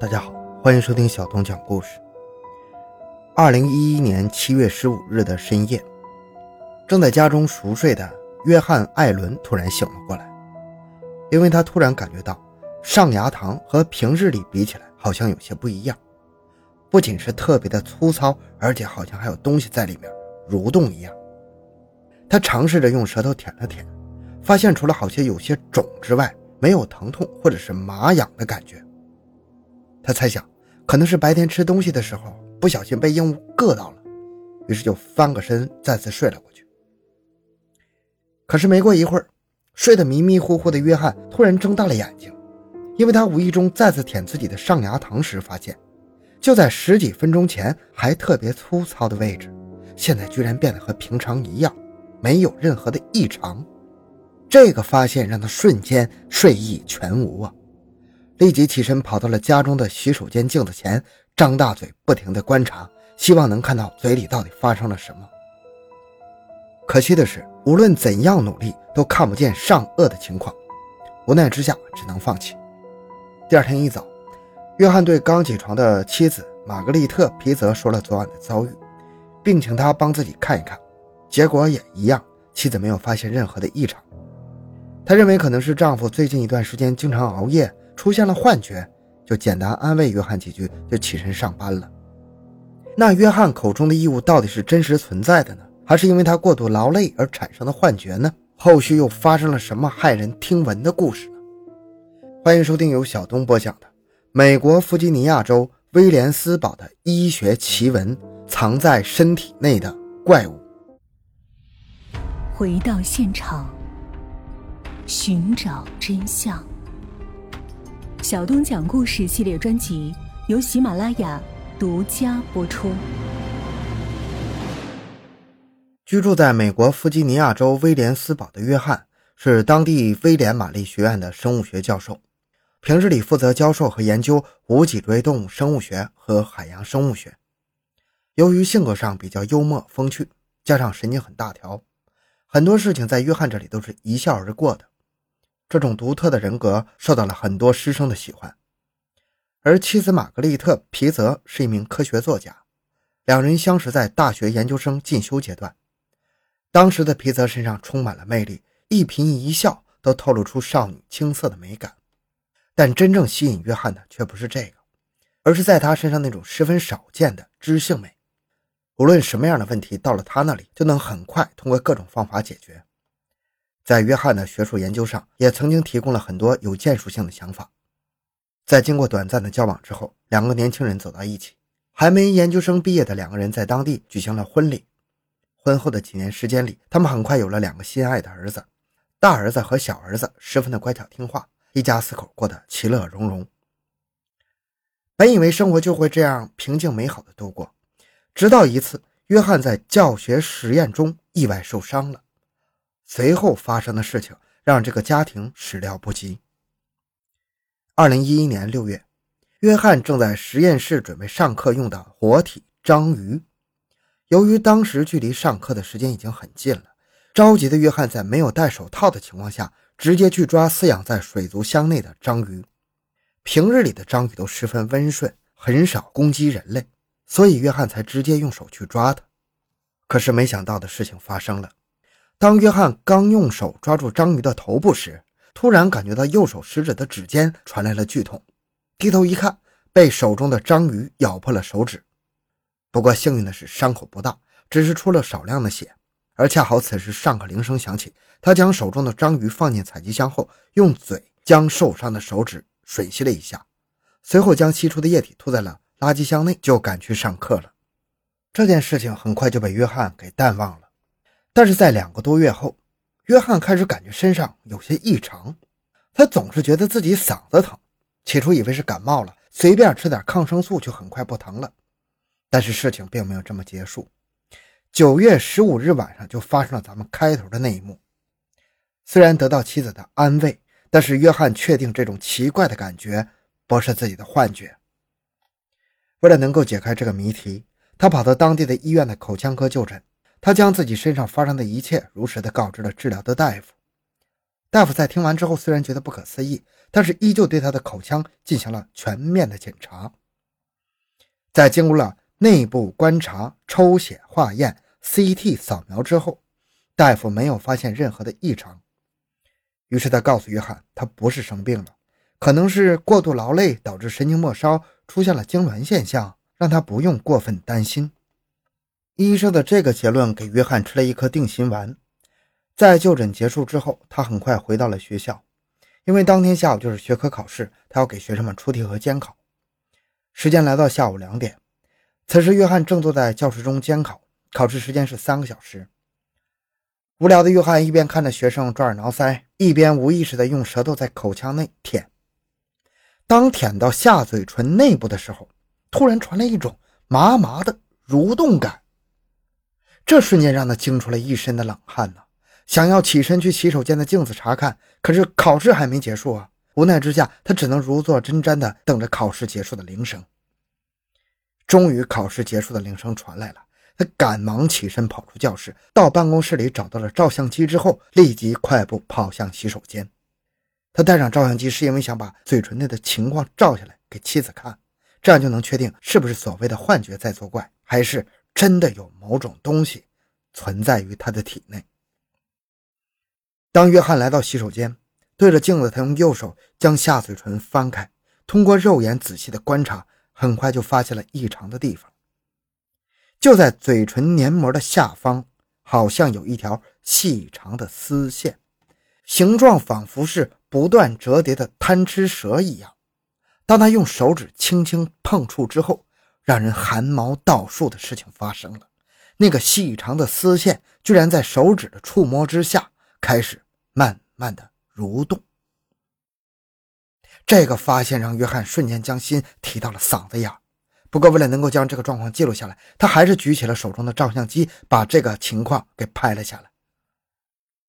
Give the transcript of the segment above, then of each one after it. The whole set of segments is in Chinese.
大家好，欢迎收听小东讲故事。二零一一年七月十五日的深夜，正在家中熟睡的约翰·艾伦突然醒了过来，因为他突然感觉到上牙膛和平日里比起来好像有些不一样，不仅是特别的粗糙，而且好像还有东西在里面蠕动一样。他尝试着用舌头舔了舔，发现除了好像有些肿之外，没有疼痛或者是麻痒的感觉。他猜想，可能是白天吃东西的时候不小心被硬物硌到了，于是就翻个身再次睡了过去。可是没过一会儿，睡得迷迷糊糊的约翰突然睁大了眼睛，因为他无意中再次舔自己的上牙膛时，发现就在十几分钟前还特别粗糙的位置，现在居然变得和平常一样，没有任何的异常。这个发现让他瞬间睡意全无啊！立即起身，跑到了家中的洗手间镜子前，张大嘴，不停地观察，希望能看到嘴里到底发生了什么。可惜的是，无论怎样努力，都看不见上颚的情况。无奈之下，只能放弃。第二天一早，约翰对刚起床的妻子玛格丽特·皮泽说了昨晚的遭遇，并请她帮自己看一看。结果也一样，妻子没有发现任何的异常。他认为可能是丈夫最近一段时间经常熬夜。出现了幻觉，就简单安慰约翰几句，就起身上班了。那约翰口中的异物到底是真实存在的呢，还是因为他过度劳累而产生的幻觉呢？后续又发生了什么骇人听闻的故事呢？欢迎收听由小东播讲的《美国弗吉尼亚州威廉斯堡的医学奇闻：藏在身体内的怪物》。回到现场，寻找真相。小东讲故事系列专辑由喜马拉雅独家播出。居住在美国弗吉尼亚州威廉斯堡的约翰是当地威廉玛丽学院的生物学教授，平日里负责教授和研究无脊椎动物生物学和海洋生物学。由于性格上比较幽默风趣，加上神经很大条，很多事情在约翰这里都是一笑而过的。这种独特的人格受到了很多师生的喜欢，而妻子玛格丽特·皮泽是一名科学作家，两人相识在大学研究生进修阶段。当时的皮泽身上充满了魅力，一颦一笑都透露出少女青涩的美感。但真正吸引约翰的却不是这个，而是在他身上那种十分少见的知性美。无论什么样的问题，到了他那里就能很快通过各种方法解决。在约翰的学术研究上，也曾经提供了很多有建树性的想法。在经过短暂的交往之后，两个年轻人走到一起。还没研究生毕业的两个人在当地举行了婚礼。婚后的几年时间里，他们很快有了两个心爱的儿子。大儿子和小儿子十分的乖巧听话，一家四口过得其乐融融。本以为生活就会这样平静美好的度过，直到一次，约翰在教学实验中意外受伤了。随后发生的事情让这个家庭始料不及。二零一一年六月，约翰正在实验室准备上课用的活体章鱼。由于当时距离上课的时间已经很近了，着急的约翰在没有戴手套的情况下，直接去抓饲养在水族箱内的章鱼。平日里的章鱼都十分温顺，很少攻击人类，所以约翰才直接用手去抓它。可是没想到的事情发生了。当约翰刚用手抓住章鱼的头部时，突然感觉到右手食指的指尖传来了剧痛，低头一看，被手中的章鱼咬破了手指。不过幸运的是，伤口不大，只是出了少量的血。而恰好此时上课铃声响起，他将手中的章鱼放进采集箱后，用嘴将受伤的手指吮吸了一下，随后将吸出的液体吐在了垃圾箱内，就赶去上课了。这件事情很快就被约翰给淡忘了。但是在两个多月后，约翰开始感觉身上有些异常，他总是觉得自己嗓子疼，起初以为是感冒了，随便吃点抗生素就很快不疼了。但是事情并没有这么结束，九月十五日晚上就发生了咱们开头的那一幕。虽然得到妻子的安慰，但是约翰确定这种奇怪的感觉不是自己的幻觉。为了能够解开这个谜题，他跑到当地的医院的口腔科就诊。他将自己身上发生的一切如实的告知了治疗的大夫。大夫在听完之后，虽然觉得不可思议，但是依旧对他的口腔进行了全面的检查。在经过了内部观察、抽血、化验、CT 扫描之后，大夫没有发现任何的异常。于是他告诉约翰，他不是生病了，可能是过度劳累导致神经末梢出现了痉挛现象，让他不用过分担心。医生的这个结论给约翰吃了一颗定心丸。在就诊结束之后，他很快回到了学校，因为当天下午就是学科考试，他要给学生们出题和监考。时间来到下午两点，此时约翰正坐在教室中监考，考试时间是三个小时。无聊的约翰一边看着学生抓耳挠腮，一边无意识地用舌头在口腔内舔。当舔到下嘴唇内部的时候，突然传来一种麻麻的蠕动感，这瞬间让他惊出了一身的冷汗呢。想要起身去洗手间的镜子查看，可是考试还没结束啊！无奈之下，他只能如坐针毡的等着考试结束的铃声。终于，考试结束的铃声传来了，他赶忙起身跑出教室，到办公室里找到了照相机之后，立即快步跑向洗手间。他带上照相机是因为想把嘴唇内的情况照下来给妻子看，这样就能确定是不是所谓的幻觉在作怪，还是真的有某种东西存在于他的体内。当约翰来到洗手间，对着镜子，他用右手将下嘴唇翻开，通过肉眼仔细的观察，很快就发现了异常的地方。就在嘴唇黏膜的下方，好像有一条细长的丝线，形状仿佛是不断折叠的贪吃蛇一样。当他用手指轻轻碰触之后，让人汗毛倒竖的事情发生了：那个细长的丝线居然在手指的触摸之下。开始慢慢的蠕动，这个发现让约翰瞬间将心提到了嗓子眼不过，为了能够将这个状况记录下来，他还是举起了手中的照相机，把这个情况给拍了下来。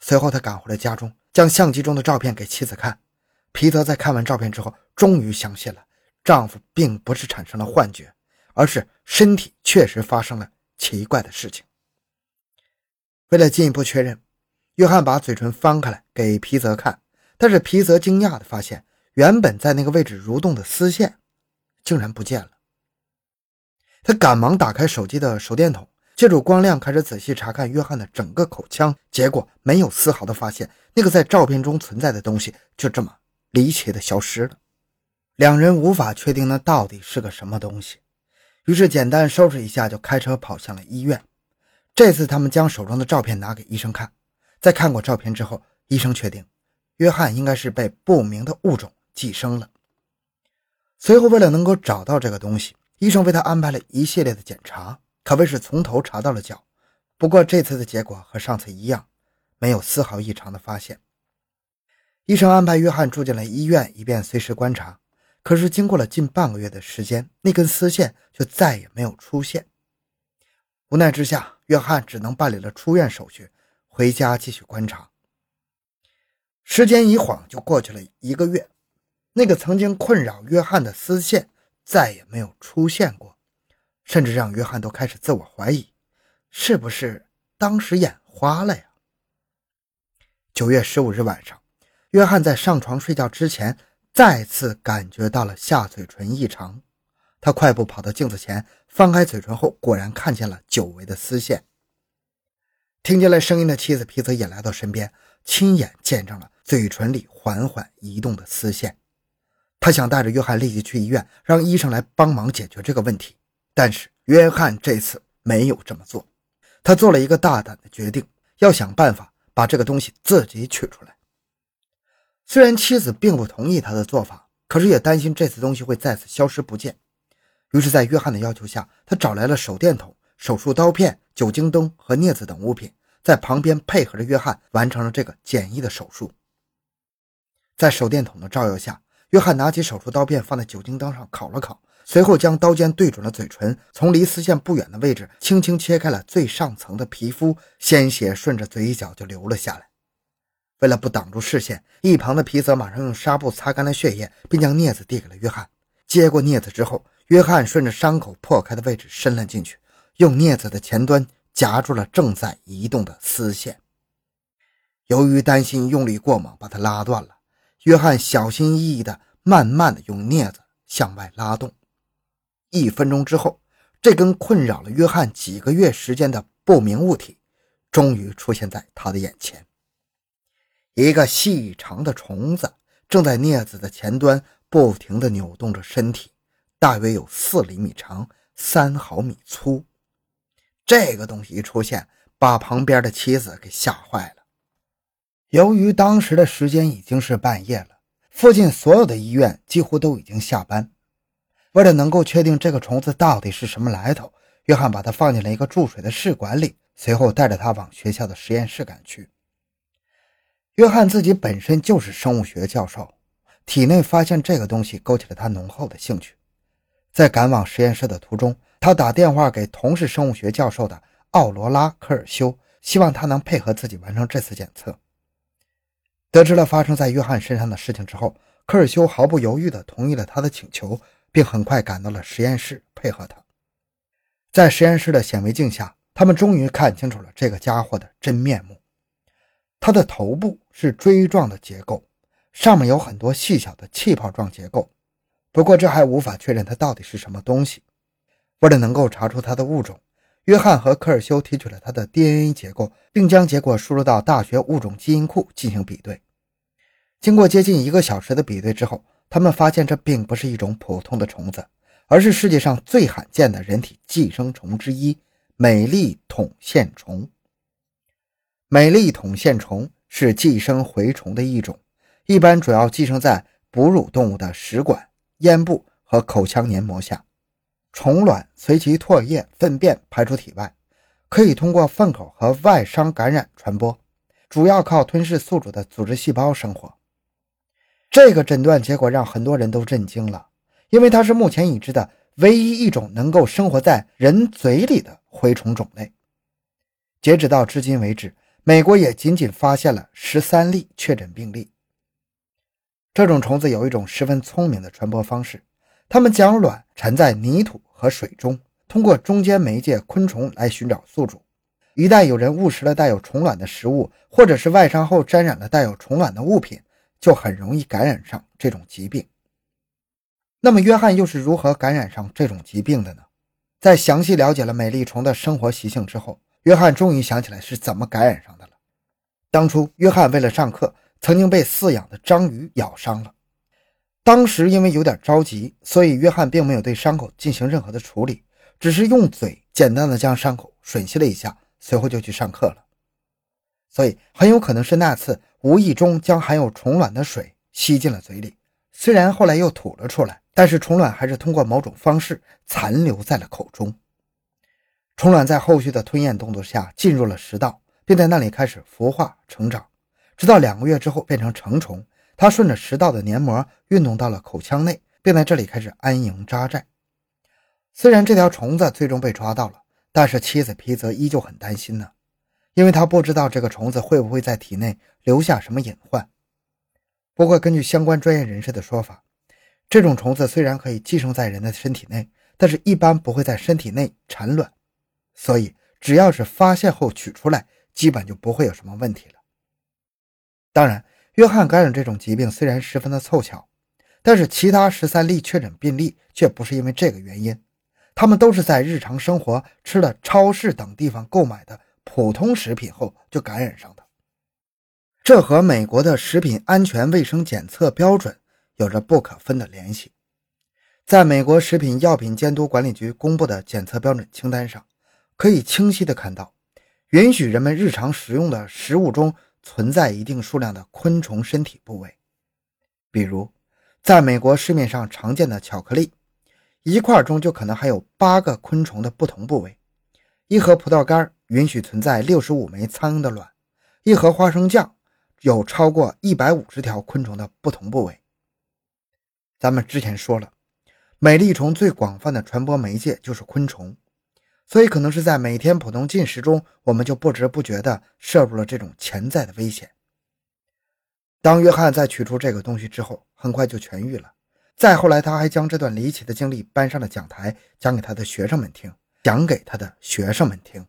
随后，他赶回了家中，将相机中的照片给妻子看。皮特在看完照片之后，终于相信了丈夫并不是产生了幻觉，而是身体确实发生了奇怪的事情。为了进一步确认。约翰把嘴唇翻开来给皮泽看，但是皮泽惊讶地发现，原本在那个位置蠕动的丝线竟然不见了。他赶忙打开手机的手电筒，借助光亮开始仔细查看约翰的整个口腔，结果没有丝毫的发现那个在照片中存在的东西就这么离奇的消失了。两人无法确定那到底是个什么东西，于是简单收拾一下就开车跑向了医院。这次他们将手中的照片拿给医生看。在看过照片之后，医生确定约翰应该是被不明的物种寄生了。随后，为了能够找到这个东西，医生为他安排了一系列的检查，可谓是从头查到了脚。不过这次的结果和上次一样，没有丝毫异常的发现。医生安排约翰住进了医院，以便随时观察。可是经过了近半个月的时间，那根丝线就再也没有出现。无奈之下，约翰只能办理了出院手续。回家继续观察。时间一晃就过去了一个月，那个曾经困扰约翰的丝线再也没有出现过，甚至让约翰都开始自我怀疑，是不是当时眼花了呀？九月十五日晚上，约翰在上床睡觉之前，再次感觉到了下嘴唇异常。他快步跑到镜子前，翻开嘴唇后，果然看见了久违的丝线。听见了声音的妻子皮泽也来到身边，亲眼见证了嘴唇里缓缓移动的丝线。他想带着约翰立即去医院，让医生来帮忙解决这个问题。但是约翰这次没有这么做，他做了一个大胆的决定，要想办法把这个东西自己取出来。虽然妻子并不同意他的做法，可是也担心这次东西会再次消失不见。于是，在约翰的要求下，他找来了手电筒。手术刀片、酒精灯和镊子等物品在旁边配合着约翰完成了这个简易的手术。在手电筒的照耀下，约翰拿起手术刀片放在酒精灯上烤了烤，随后将刀尖对准了嘴唇，从离丝线不远的位置轻轻切开了最上层的皮肤，鲜血顺着嘴角就流了下来。为了不挡住视线，一旁的皮泽马上用纱布擦干了血液，并将镊子递给了约翰。接过镊子之后，约翰顺着伤口破开的位置伸了进去。用镊子的前端夹住了正在移动的丝线。由于担心用力过猛把它拉断了，约翰小心翼翼地、慢慢地用镊子向外拉动。一分钟之后，这根困扰了约翰几个月时间的不明物体，终于出现在他的眼前。一个细长的虫子正在镊子的前端不停地扭动着身体，大约有四厘米长，三毫米粗。这个东西一出现，把旁边的妻子给吓坏了。由于当时的时间已经是半夜了，附近所有的医院几乎都已经下班。为了能够确定这个虫子到底是什么来头，约翰把它放进了一个注水的试管里，随后带着它往学校的实验室赶去。约翰自己本身就是生物学教授，体内发现这个东西勾起了他浓厚的兴趣。在赶往实验室的途中，他打电话给同是生物学教授的奥罗拉·科尔修，希望他能配合自己完成这次检测。得知了发生在约翰身上的事情之后，科尔修毫不犹豫地同意了他的请求。并很快赶到了实验室配合他。在实验室的显微镜下，他们终于看清楚了这个家伙的真面目。它的头部是锥状的结构，上面有很多细小的气泡状结构。不过这还无法确认它到底是什么东西。为了能够查出它的物种，约翰和科尔修提取了它的 DNA 结构，并将结果输入到大学物种基因库进行比对。经过接近一个小时的比对之后，他们发现这并不是一种普通的虫子，而是世界上最罕见的人体寄生虫之一——美丽筒线虫。美丽筒线虫是寄生蛔虫的一种，一般主要寄生在哺乳动物的食管、咽部和口腔黏膜下。虫卵随其唾液、粪便排出体外，可以通过粪口和外伤感染传播，主要靠吞噬宿主的组织细胞生活。这个诊断结果让很多人都震惊了，因为它是目前已知的唯一一种能够生活在人嘴里的蛔虫种类。截止到至今为止，美国也仅仅发现了十三例确诊病例。这种虫子有一种十分聪明的传播方式，它们将卵沉在泥土和水中，通过中间媒介昆虫来寻找宿主。一旦有人误食了带有虫卵的食物，或者是外伤后沾染了带有虫卵的物品，就很容易感染上这种疾病。那么，约翰又是如何感染上这种疾病的呢？在详细了解了美丽虫的生活习性之后，约翰终于想起来是怎么感染上的了。当初，约翰为了上课，曾经被饲养的章鱼咬伤了。当时因为有点着急，所以约翰并没有对伤口进行任何的处理，只是用嘴简单的将伤口吮吸了一下，随后就去上课了。所以，很有可能是那次。无意中将含有虫卵的水吸进了嘴里，虽然后来又吐了出来，但是虫卵还是通过某种方式残留在了口中。虫卵在后续的吞咽动作下进入了食道，并在那里开始孵化成长，直到两个月之后变成成虫。它顺着食道的黏膜运动到了口腔内，并在这里开始安营扎寨。虽然这条虫子最终被抓到了，但是妻子皮泽依旧很担心呢。因为他不知道这个虫子会不会在体内留下什么隐患。不过，根据相关专业人士的说法，这种虫子虽然可以寄生在人的身体内，但是一般不会在身体内产卵，所以只要是发现后取出来，基本就不会有什么问题了。当然，约翰感染这种疾病虽然十分的凑巧，但是其他十三例确诊病例却不是因为这个原因，他们都是在日常生活吃了超市等地方购买的。普通食品后就感染上的，这和美国的食品安全卫生检测标准有着不可分的联系。在美国食品药品监督管理局公布的检测标准清单上，可以清晰的看到，允许人们日常食用的食物中存在一定数量的昆虫身体部位。比如，在美国市面上常见的巧克力，一块中就可能含有八个昆虫的不同部位。一盒葡萄干允许存在六十五枚苍蝇的卵，一盒花生酱有超过一百五十条昆虫的不同部位。咱们之前说了，美丽虫最广泛的传播媒介就是昆虫，所以可能是在每天普通进食中，我们就不知不觉地摄入了这种潜在的危险。当约翰在取出这个东西之后，很快就痊愈了。再后来，他还将这段离奇的经历搬上了讲台，讲给他的学生们听，讲给他的学生们听。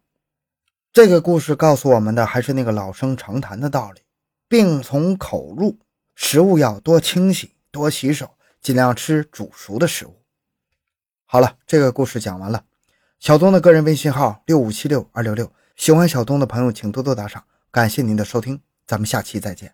这个故事告诉我们的还是那个老生常谈的道理：病从口入，食物要多清洗、多洗手，尽量吃煮熟的食物。好了，这个故事讲完了。小东的个人微信号六五七六二六六，喜欢小东的朋友请多多打赏，感谢您的收听，咱们下期再见。